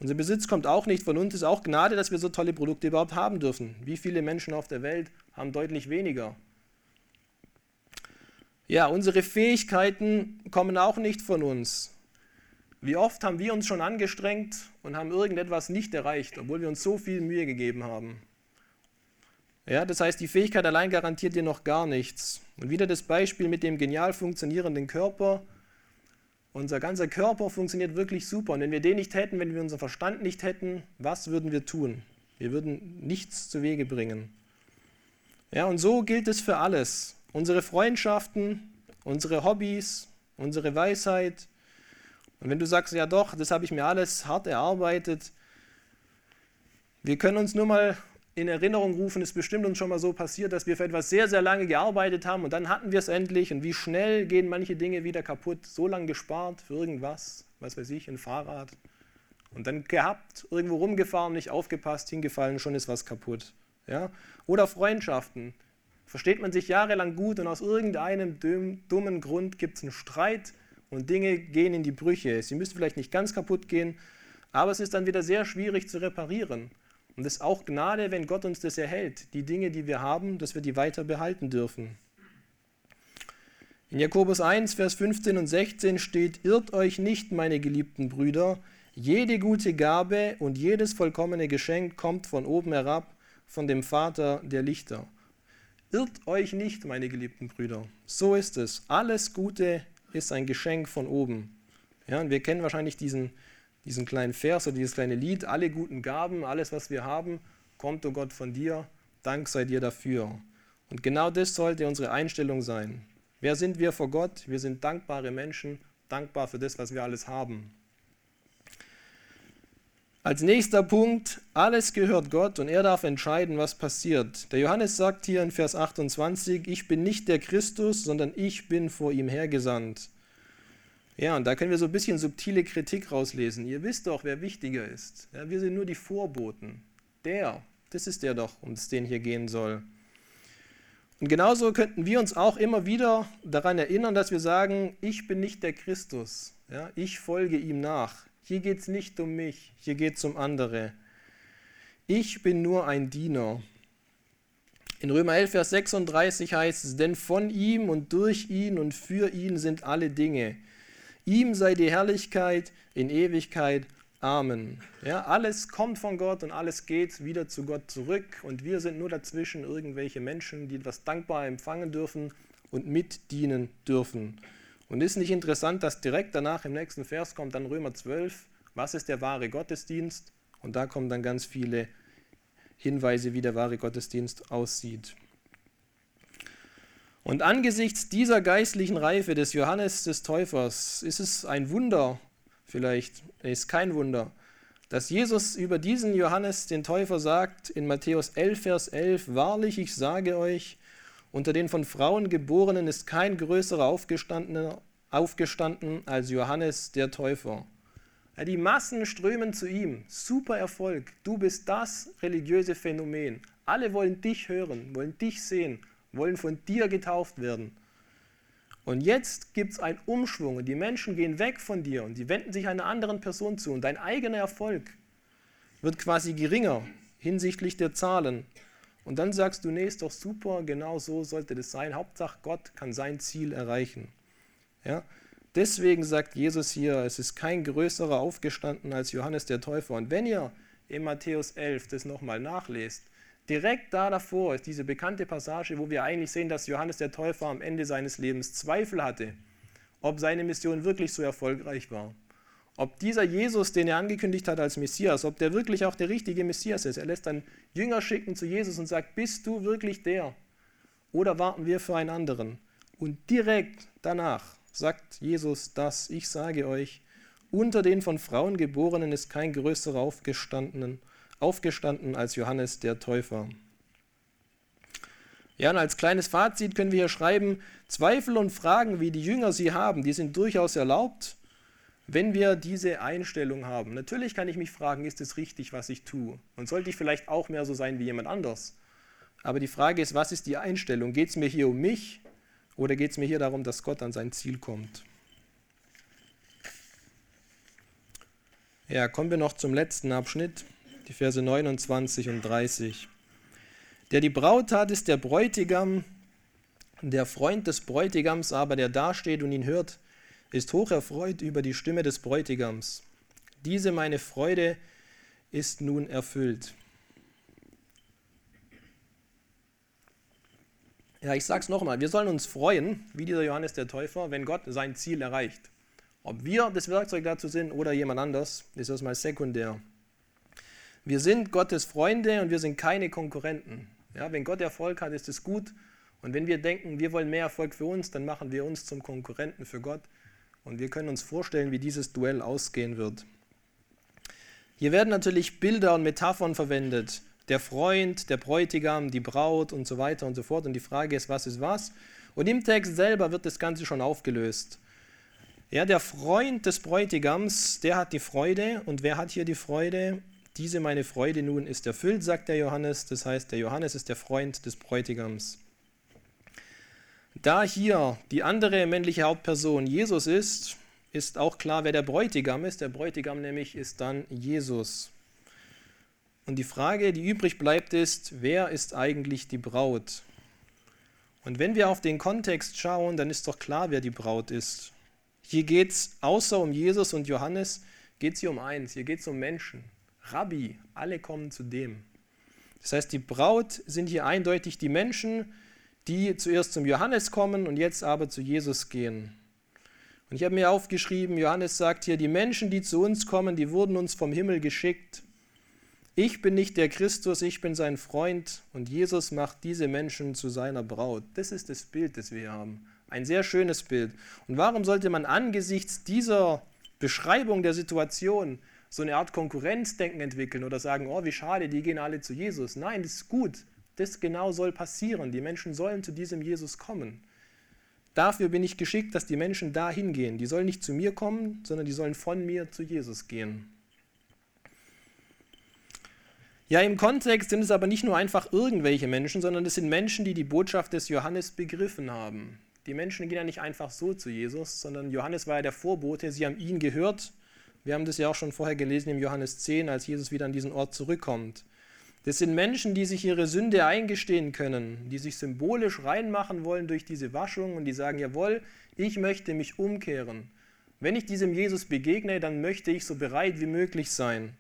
Unser Besitz kommt auch nicht von uns. Es ist auch Gnade, dass wir so tolle Produkte überhaupt haben dürfen. Wie viele Menschen auf der Welt haben deutlich weniger? Ja, unsere Fähigkeiten kommen auch nicht von uns. Wie oft haben wir uns schon angestrengt und haben irgendetwas nicht erreicht, obwohl wir uns so viel Mühe gegeben haben? Ja, das heißt, die Fähigkeit allein garantiert dir noch gar nichts. Und wieder das Beispiel mit dem genial funktionierenden Körper. Unser ganzer Körper funktioniert wirklich super. Und wenn wir den nicht hätten, wenn wir unseren Verstand nicht hätten, was würden wir tun? Wir würden nichts zu Wege bringen. Ja, und so gilt es für alles. Unsere Freundschaften, unsere Hobbys, unsere Weisheit. Und wenn du sagst, ja doch, das habe ich mir alles hart erarbeitet, wir können uns nur mal in Erinnerung rufen, ist bestimmt uns schon mal so passiert, dass wir für etwas sehr, sehr lange gearbeitet haben und dann hatten wir es endlich und wie schnell gehen manche Dinge wieder kaputt, so lange gespart für irgendwas, was weiß ich, ein Fahrrad und dann gehabt, irgendwo rumgefahren, nicht aufgepasst, hingefallen, schon ist was kaputt. Ja? Oder Freundschaften. Versteht man sich jahrelang gut und aus irgendeinem dummen Grund gibt es einen Streit und Dinge gehen in die Brüche. Sie müssen vielleicht nicht ganz kaputt gehen, aber es ist dann wieder sehr schwierig zu reparieren. Und es ist auch Gnade, wenn Gott uns das erhält, die Dinge, die wir haben, dass wir die weiter behalten dürfen. In Jakobus 1, Vers 15 und 16 steht, Irrt euch nicht, meine geliebten Brüder, jede gute Gabe und jedes vollkommene Geschenk kommt von oben herab, von dem Vater der Lichter. Irrt euch nicht, meine geliebten Brüder. So ist es. Alles Gute ist ein Geschenk von oben. Ja, und wir kennen wahrscheinlich diesen diesen kleinen Vers oder dieses kleine Lied, alle guten Gaben, alles, was wir haben, kommt, o oh Gott, von dir, Dank sei dir dafür. Und genau das sollte unsere Einstellung sein. Wer sind wir vor Gott? Wir sind dankbare Menschen, dankbar für das, was wir alles haben. Als nächster Punkt, alles gehört Gott und er darf entscheiden, was passiert. Der Johannes sagt hier in Vers 28, ich bin nicht der Christus, sondern ich bin vor ihm hergesandt. Ja, und da können wir so ein bisschen subtile Kritik rauslesen. Ihr wisst doch, wer wichtiger ist. Ja, wir sind nur die Vorboten. Der, das ist der doch, um es den hier gehen soll. Und genauso könnten wir uns auch immer wieder daran erinnern, dass wir sagen, ich bin nicht der Christus. Ja, ich folge ihm nach. Hier geht es nicht um mich, hier geht es um andere. Ich bin nur ein Diener. In Römer 11, Vers 36 heißt es, denn von ihm und durch ihn und für ihn sind alle Dinge. Ihm sei die Herrlichkeit in Ewigkeit. Amen. Ja, alles kommt von Gott und alles geht wieder zu Gott zurück und wir sind nur dazwischen irgendwelche Menschen, die etwas dankbar empfangen dürfen und mitdienen dürfen. Und ist nicht interessant, dass direkt danach im nächsten Vers kommt dann Römer 12, was ist der wahre Gottesdienst? Und da kommen dann ganz viele Hinweise, wie der wahre Gottesdienst aussieht. Und angesichts dieser geistlichen Reife des Johannes des Täufers ist es ein Wunder, vielleicht ist kein Wunder, dass Jesus über diesen Johannes den Täufer sagt in Matthäus 11, Vers 11, Wahrlich, ich sage euch, unter den von Frauen geborenen ist kein größerer aufgestanden, aufgestanden als Johannes der Täufer. Die Massen strömen zu ihm. Super Erfolg. Du bist das religiöse Phänomen. Alle wollen dich hören, wollen dich sehen wollen von dir getauft werden. Und jetzt gibt es einen Umschwung und die Menschen gehen weg von dir und die wenden sich einer anderen Person zu und dein eigener Erfolg, wird quasi geringer hinsichtlich der Zahlen. Und dann sagst du, nee, ist doch super, genau so sollte das sein. Hauptsache, Gott kann sein Ziel erreichen. Ja? Deswegen sagt Jesus hier, es ist kein größerer aufgestanden als Johannes der Täufer. Und wenn ihr in Matthäus 11 das nochmal nachlest, direkt da davor ist diese bekannte Passage, wo wir eigentlich sehen, dass Johannes der Täufer am Ende seines Lebens Zweifel hatte, ob seine Mission wirklich so erfolgreich war. Ob dieser Jesus, den er angekündigt hat als Messias, ob der wirklich auch der richtige Messias ist. Er lässt dann Jünger schicken zu Jesus und sagt, bist du wirklich der? Oder warten wir für einen anderen? Und direkt danach sagt Jesus das, ich sage euch, unter den von Frauen geborenen ist kein größerer aufgestanden, aufgestanden als Johannes der Täufer. Ja, und als kleines Fazit können wir hier schreiben, Zweifel und Fragen, wie die Jünger sie haben, die sind durchaus erlaubt, wenn wir diese Einstellung haben. Natürlich kann ich mich fragen, ist es richtig, was ich tue? Und sollte ich vielleicht auch mehr so sein wie jemand anders? Aber die Frage ist, was ist die Einstellung? Geht es mir hier um mich oder geht es mir hier darum, dass Gott an sein Ziel kommt? Ja, kommen wir noch zum letzten Abschnitt, die Verse 29 und 30. Der die Braut hat, ist der Bräutigam, der Freund des Bräutigams aber, der dasteht und ihn hört, ist hocherfreut über die Stimme des Bräutigams. Diese meine Freude ist nun erfüllt. Ja, ich sage es nochmal, wir sollen uns freuen, wie dieser Johannes der Täufer, wenn Gott sein Ziel erreicht. Ob wir das Werkzeug dazu sind oder jemand anders, ist erstmal sekundär. Wir sind Gottes Freunde und wir sind keine Konkurrenten. Ja, wenn Gott Erfolg hat, ist es gut. Und wenn wir denken, wir wollen mehr Erfolg für uns, dann machen wir uns zum Konkurrenten für Gott. Und wir können uns vorstellen, wie dieses Duell ausgehen wird. Hier werden natürlich Bilder und Metaphern verwendet. Der Freund, der Bräutigam, die Braut und so weiter und so fort. Und die Frage ist, was ist was? Und im Text selber wird das Ganze schon aufgelöst. Ja, der Freund des Bräutigams, der hat die Freude. Und wer hat hier die Freude? Diese meine Freude nun ist erfüllt, sagt der Johannes. Das heißt, der Johannes ist der Freund des Bräutigams. Da hier die andere männliche Hauptperson Jesus ist, ist auch klar, wer der Bräutigam ist. Der Bräutigam nämlich ist dann Jesus. Und die Frage, die übrig bleibt, ist, wer ist eigentlich die Braut? Und wenn wir auf den Kontext schauen, dann ist doch klar, wer die Braut ist. Hier geht es außer um Jesus und Johannes, geht es hier um eins, hier geht es um Menschen. Rabbi, alle kommen zu dem. Das heißt, die Braut sind hier eindeutig die Menschen, die zuerst zum Johannes kommen und jetzt aber zu Jesus gehen. Und ich habe mir aufgeschrieben, Johannes sagt hier, die Menschen, die zu uns kommen, die wurden uns vom Himmel geschickt. Ich bin nicht der Christus, ich bin sein Freund und Jesus macht diese Menschen zu seiner Braut. Das ist das Bild, das wir haben. Ein sehr schönes Bild. Und warum sollte man angesichts dieser Beschreibung der Situation so eine Art Konkurrenzdenken entwickeln oder sagen, oh, wie schade, die gehen alle zu Jesus? Nein, das ist gut. Das genau soll passieren. Die Menschen sollen zu diesem Jesus kommen. Dafür bin ich geschickt, dass die Menschen dahin gehen. Die sollen nicht zu mir kommen, sondern die sollen von mir zu Jesus gehen. Ja, im Kontext sind es aber nicht nur einfach irgendwelche Menschen, sondern es sind Menschen, die die Botschaft des Johannes begriffen haben. Die Menschen gehen ja nicht einfach so zu Jesus, sondern Johannes war ja der Vorbote, sie haben ihn gehört. Wir haben das ja auch schon vorher gelesen im Johannes 10, als Jesus wieder an diesen Ort zurückkommt. Das sind Menschen, die sich ihre Sünde eingestehen können, die sich symbolisch reinmachen wollen durch diese Waschung und die sagen, jawohl, ich möchte mich umkehren. Wenn ich diesem Jesus begegne, dann möchte ich so bereit wie möglich sein.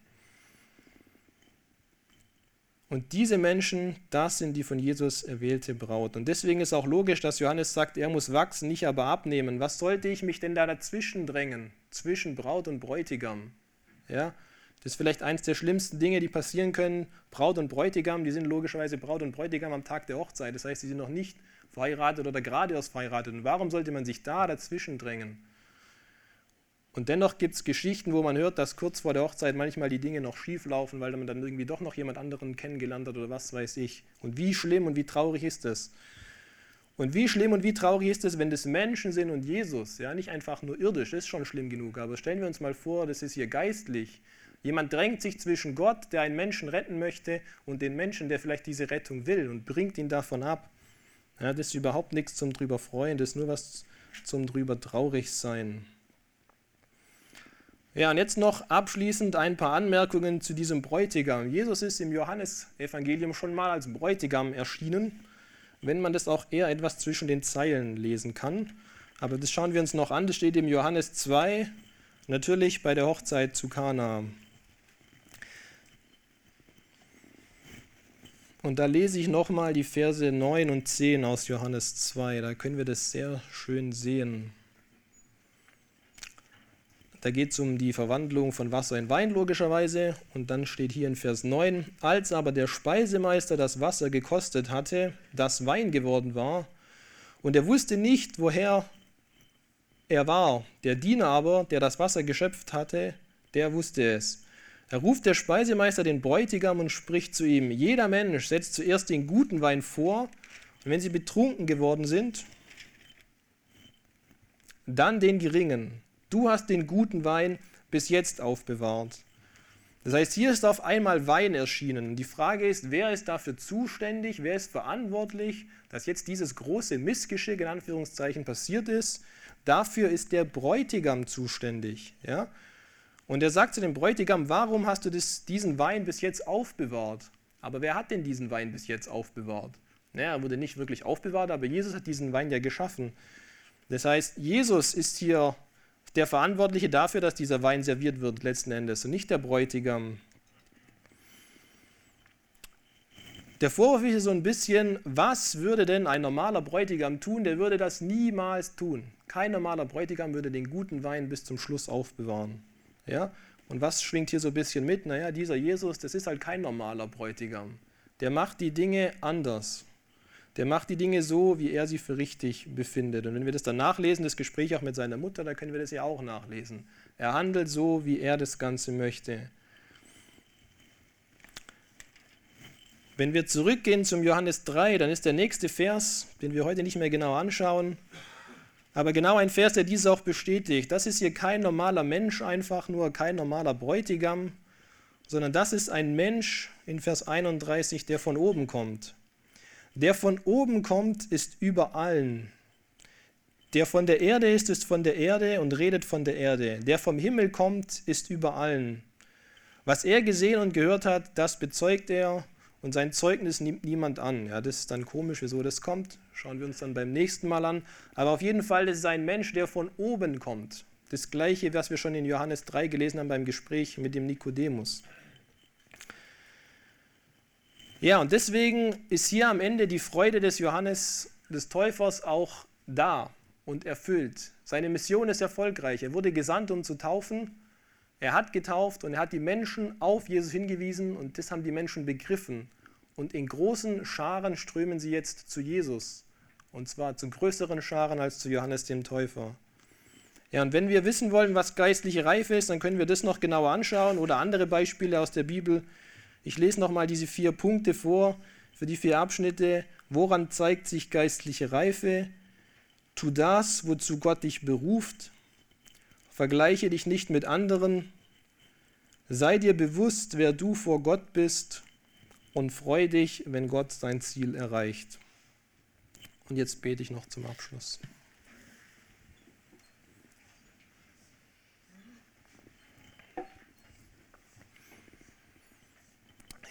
Und diese Menschen, das sind die von Jesus erwählte Braut. Und deswegen ist auch logisch, dass Johannes sagt, er muss wachsen, nicht aber abnehmen. Was sollte ich mich denn da dazwischen drängen, zwischen Braut und Bräutigam? Ja, das ist vielleicht eines der schlimmsten Dinge, die passieren können. Braut und Bräutigam, die sind logischerweise Braut und Bräutigam am Tag der Hochzeit. Das heißt, sie sind noch nicht verheiratet oder gerade erst verheiratet. Und warum sollte man sich da dazwischen drängen? Und dennoch gibt es Geschichten, wo man hört, dass kurz vor der Hochzeit manchmal die Dinge noch schief laufen, weil man dann irgendwie doch noch jemand anderen kennengelernt hat oder was weiß ich. Und wie schlimm und wie traurig ist das? Und wie schlimm und wie traurig ist es, wenn das Menschen sind und Jesus, ja, nicht einfach nur irdisch, das ist schon schlimm genug, aber stellen wir uns mal vor, das ist hier geistlich, Jemand drängt sich zwischen Gott, der einen Menschen retten möchte, und den Menschen, der vielleicht diese Rettung will und bringt ihn davon ab. Ja, das ist überhaupt nichts zum drüber freuen, das ist nur was zum drüber traurig sein. Ja, und jetzt noch abschließend ein paar Anmerkungen zu diesem Bräutigam. Jesus ist im Johannesevangelium schon mal als Bräutigam erschienen, wenn man das auch eher etwas zwischen den Zeilen lesen kann. Aber das schauen wir uns noch an. Das steht im Johannes 2, natürlich bei der Hochzeit zu Kana. Und da lese ich nochmal die Verse 9 und 10 aus Johannes 2. Da können wir das sehr schön sehen. Da geht es um die Verwandlung von Wasser in Wein logischerweise. Und dann steht hier in Vers 9, als aber der Speisemeister das Wasser gekostet hatte, das Wein geworden war, und er wusste nicht, woher er war. Der Diener aber, der das Wasser geschöpft hatte, der wusste es. Da ruft der Speisemeister den Bräutigam und spricht zu ihm, jeder Mensch setzt zuerst den guten Wein vor, und wenn sie betrunken geworden sind, dann den geringen. Du hast den guten Wein bis jetzt aufbewahrt. Das heißt, hier ist auf einmal Wein erschienen. Die Frage ist, wer ist dafür zuständig, wer ist verantwortlich, dass jetzt dieses große Missgeschick in Anführungszeichen passiert ist. Dafür ist der Bräutigam zuständig. Ja? Und er sagt zu dem Bräutigam, warum hast du das, diesen Wein bis jetzt aufbewahrt? Aber wer hat denn diesen Wein bis jetzt aufbewahrt? Naja, er wurde nicht wirklich aufbewahrt, aber Jesus hat diesen Wein ja geschaffen. Das heißt, Jesus ist hier der Verantwortliche dafür, dass dieser Wein serviert wird letzten Endes und nicht der Bräutigam. Der Vorwurf ist so ein bisschen, was würde denn ein normaler Bräutigam tun? Der würde das niemals tun. Kein normaler Bräutigam würde den guten Wein bis zum Schluss aufbewahren. Ja? Und was schwingt hier so ein bisschen mit? Naja, dieser Jesus, das ist halt kein normaler Bräutigam. Der macht die Dinge anders. Der macht die Dinge so, wie er sie für richtig befindet. Und wenn wir das dann nachlesen, das Gespräch auch mit seiner Mutter, da können wir das ja auch nachlesen. Er handelt so, wie er das Ganze möchte. Wenn wir zurückgehen zum Johannes 3, dann ist der nächste Vers, den wir heute nicht mehr genau anschauen, aber genau ein Vers, der dies auch bestätigt. Das ist hier kein normaler Mensch einfach nur, kein normaler Bräutigam, sondern das ist ein Mensch in Vers 31, der von oben kommt. Der von oben kommt, ist über allen. Der von der Erde ist, ist von der Erde und redet von der Erde. Der vom Himmel kommt, ist über allen. Was er gesehen und gehört hat, das bezeugt er und sein Zeugnis nimmt niemand an. Ja, das ist dann komisch, wieso das kommt. Schauen wir uns dann beim nächsten Mal an. Aber auf jeden Fall, ist ein Mensch, der von oben kommt. Das gleiche, was wir schon in Johannes 3 gelesen haben beim Gespräch mit dem Nikodemus. Ja, und deswegen ist hier am Ende die Freude des Johannes des Täufers auch da und erfüllt. Seine Mission ist erfolgreich. Er wurde gesandt, um zu taufen. Er hat getauft und er hat die Menschen auf Jesus hingewiesen und das haben die Menschen begriffen. Und in großen Scharen strömen sie jetzt zu Jesus. Und zwar zu größeren Scharen als zu Johannes dem Täufer. Ja, und wenn wir wissen wollen, was geistliche Reife ist, dann können wir das noch genauer anschauen oder andere Beispiele aus der Bibel. Ich lese nochmal diese vier Punkte vor für die vier Abschnitte. Woran zeigt sich geistliche Reife? Tu das, wozu Gott dich beruft. Vergleiche dich nicht mit anderen. Sei dir bewusst, wer du vor Gott bist und freu dich, wenn Gott sein Ziel erreicht. Und jetzt bete ich noch zum Abschluss.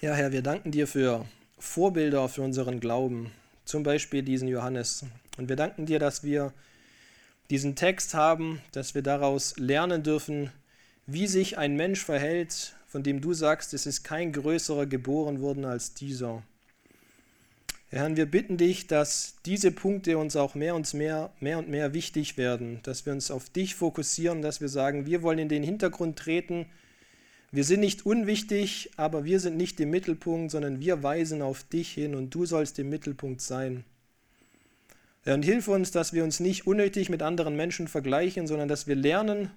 Ja, Herr, wir danken dir für Vorbilder für unseren Glauben, zum Beispiel diesen Johannes. Und wir danken dir, dass wir diesen Text haben, dass wir daraus lernen dürfen, wie sich ein Mensch verhält, von dem du sagst, es ist kein größerer geboren worden als dieser. Herr, wir bitten dich, dass diese Punkte uns auch mehr und mehr, mehr und mehr wichtig werden, dass wir uns auf dich fokussieren, dass wir sagen, wir wollen in den Hintergrund treten. Wir sind nicht unwichtig, aber wir sind nicht im Mittelpunkt, sondern wir weisen auf dich hin und du sollst im Mittelpunkt sein. Herr, und hilf uns, dass wir uns nicht unnötig mit anderen Menschen vergleichen, sondern dass wir lernen,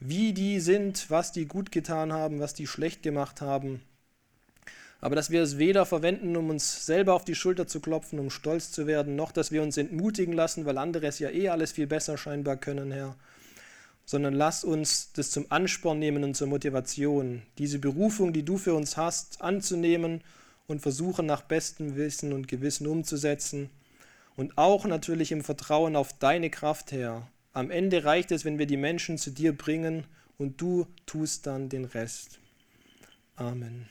wie die sind, was die gut getan haben, was die schlecht gemacht haben. Aber dass wir es weder verwenden, um uns selber auf die Schulter zu klopfen, um stolz zu werden, noch dass wir uns entmutigen lassen, weil andere es ja eh alles viel besser scheinbar können, Herr. Sondern lass uns das zum Ansporn nehmen und zur Motivation, diese Berufung, die du für uns hast, anzunehmen und versuchen nach bestem Wissen und Gewissen umzusetzen und auch natürlich im Vertrauen auf deine Kraft, Herr. Am Ende reicht es, wenn wir die Menschen zu dir bringen und du tust dann den Rest. Amen.